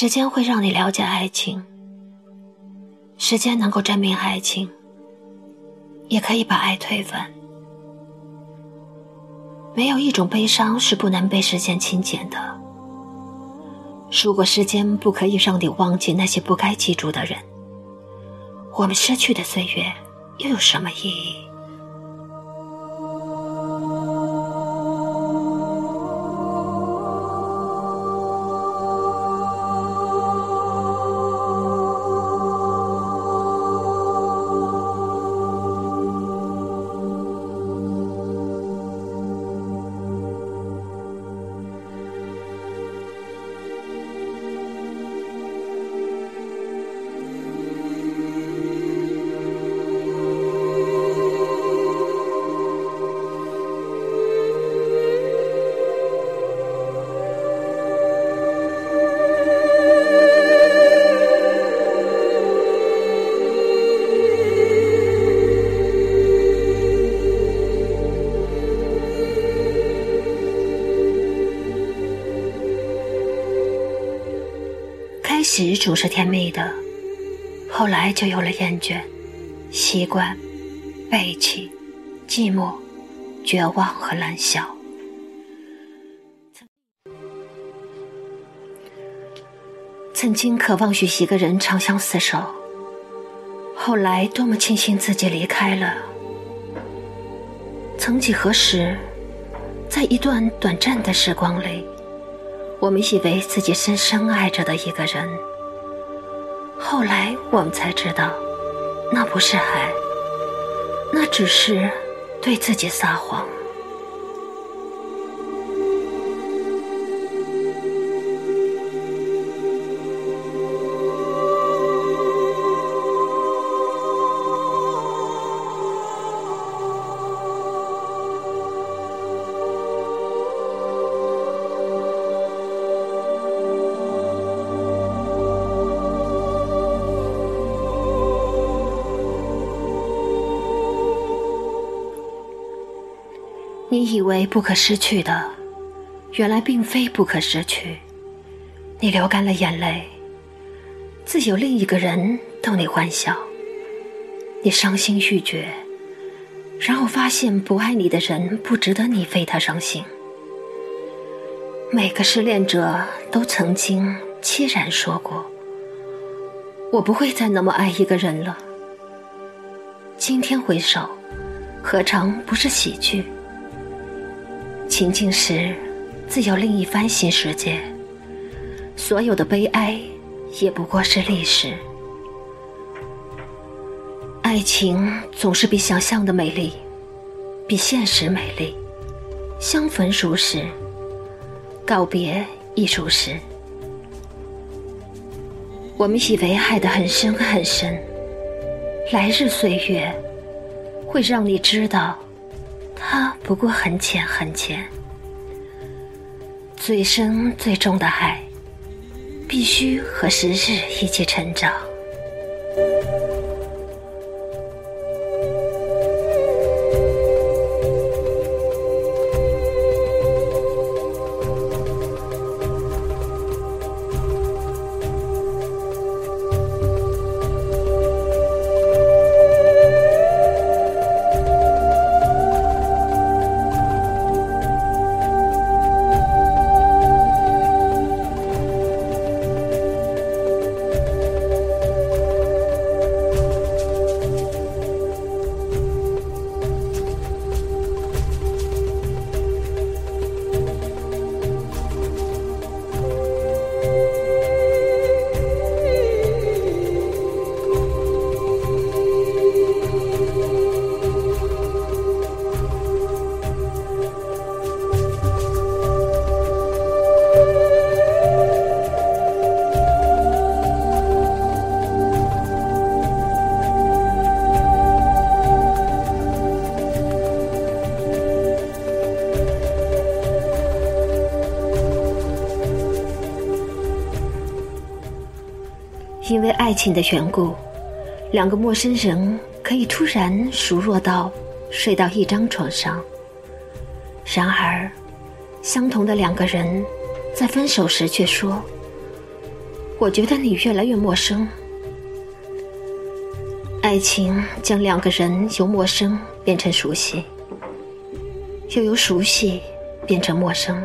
时间会让你了解爱情，时间能够证明爱情，也可以把爱推翻。没有一种悲伤是不能被时间清减的。如果时间不可以让你忘记那些不该记住的人，我们失去的岁月又有什么意义？开始总是甜蜜的，后来就有了厌倦、习惯、背弃、寂寞、绝望和烂笑。曾经渴望与一个人长相厮守，后来多么庆幸自己离开了。曾几何时，在一段短暂的时光里。我们以为自己深深爱着的一个人，后来我们才知道，那不是爱，那只是对自己撒谎。你以为不可失去的，原来并非不可失去。你流干了眼泪，自有另一个人逗你欢笑。你伤心欲绝，然后发现不爱你的人不值得你为他伤心。每个失恋者都曾经凄然说过：“我不会再那么爱一个人了。”今天回首，何尝不是喜剧？情境时，自有另一番新世界。所有的悲哀，也不过是历史。爱情总是比想象的美丽，比现实美丽。相逢如是，告别亦如是。我们以为爱得很深很深，来日岁月会让你知道。它不过很浅很浅，最深最重的爱，必须和时日一起成长。情的缘故，两个陌生人可以突然熟络到睡到一张床上。然而，相同的两个人在分手时却说：“我觉得你越来越陌生。爱情将两个人由陌生变成熟悉，又由熟悉变成陌生。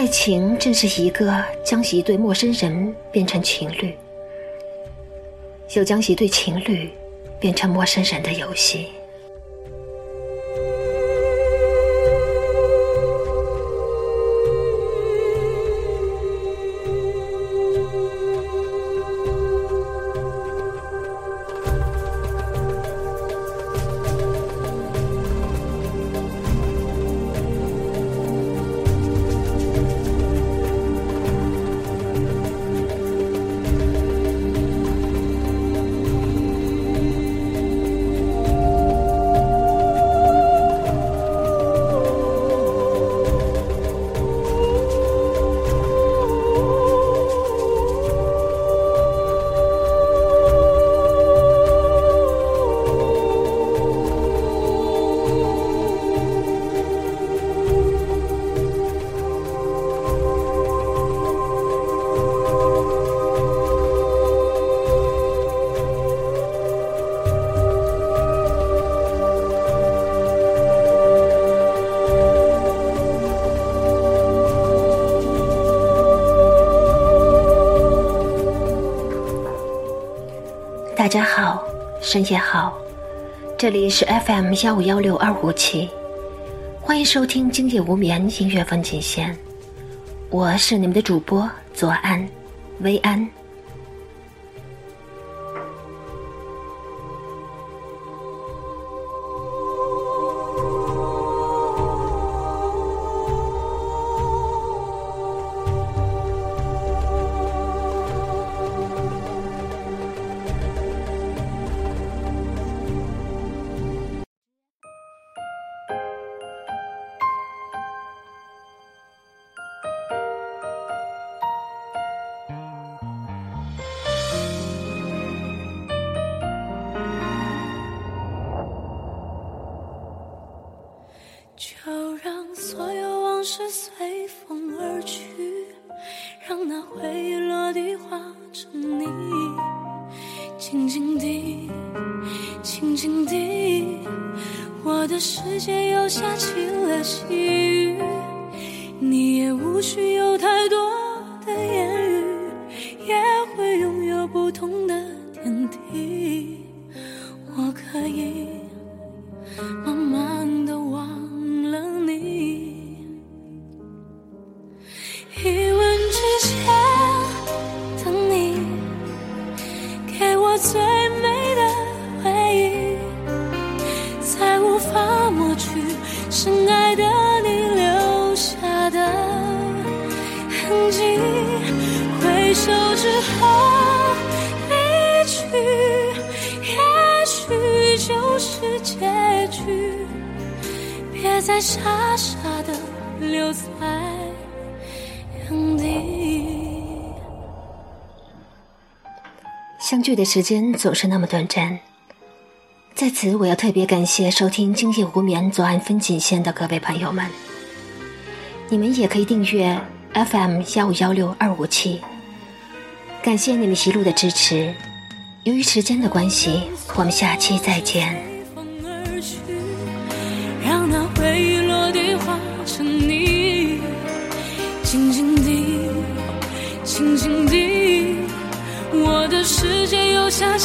爱情正是一个将一对陌生人变成情侣，又将一对情侣变成陌生人的游戏。深夜好，这里是 FM 幺五幺六二五七，欢迎收听今夜无眠音乐风景线，我是你们的主播左安，薇安。就让所有往事随风而去，让那回忆落地化成泥。静静地，静静地，我的世界又下起了细雨。你也无需有太多的言语，也会拥有不同的傻傻的留在原地。相聚的时间总是那么短暂，在此我要特别感谢收听今夜无眠左岸风景线的各位朋友们，你们也可以订阅 FM 幺五幺六二五七，感谢你们一路的支持。由于时间的关系，我们下期再见。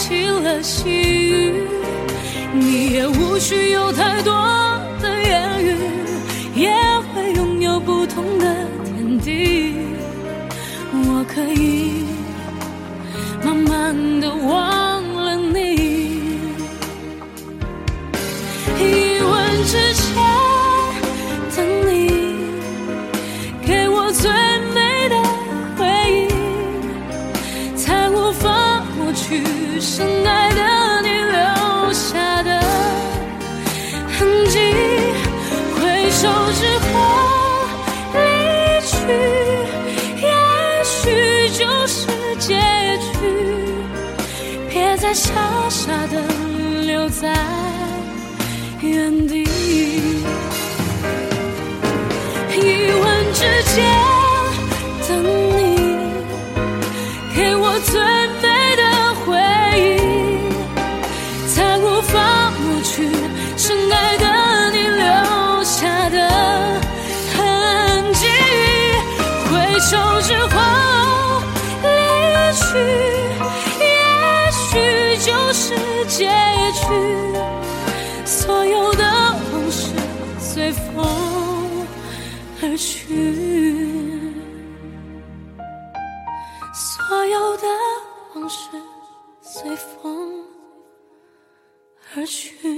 起了细雨。你也无需有太多的言语，也会拥有不同的天地。我可以。慢慢的忘了你，一吻之间留在原地一吻之间等你给我最美的回忆才无法抹去深爱的你留下的痕迹回首之后离去。而去，所有的往事随风而去。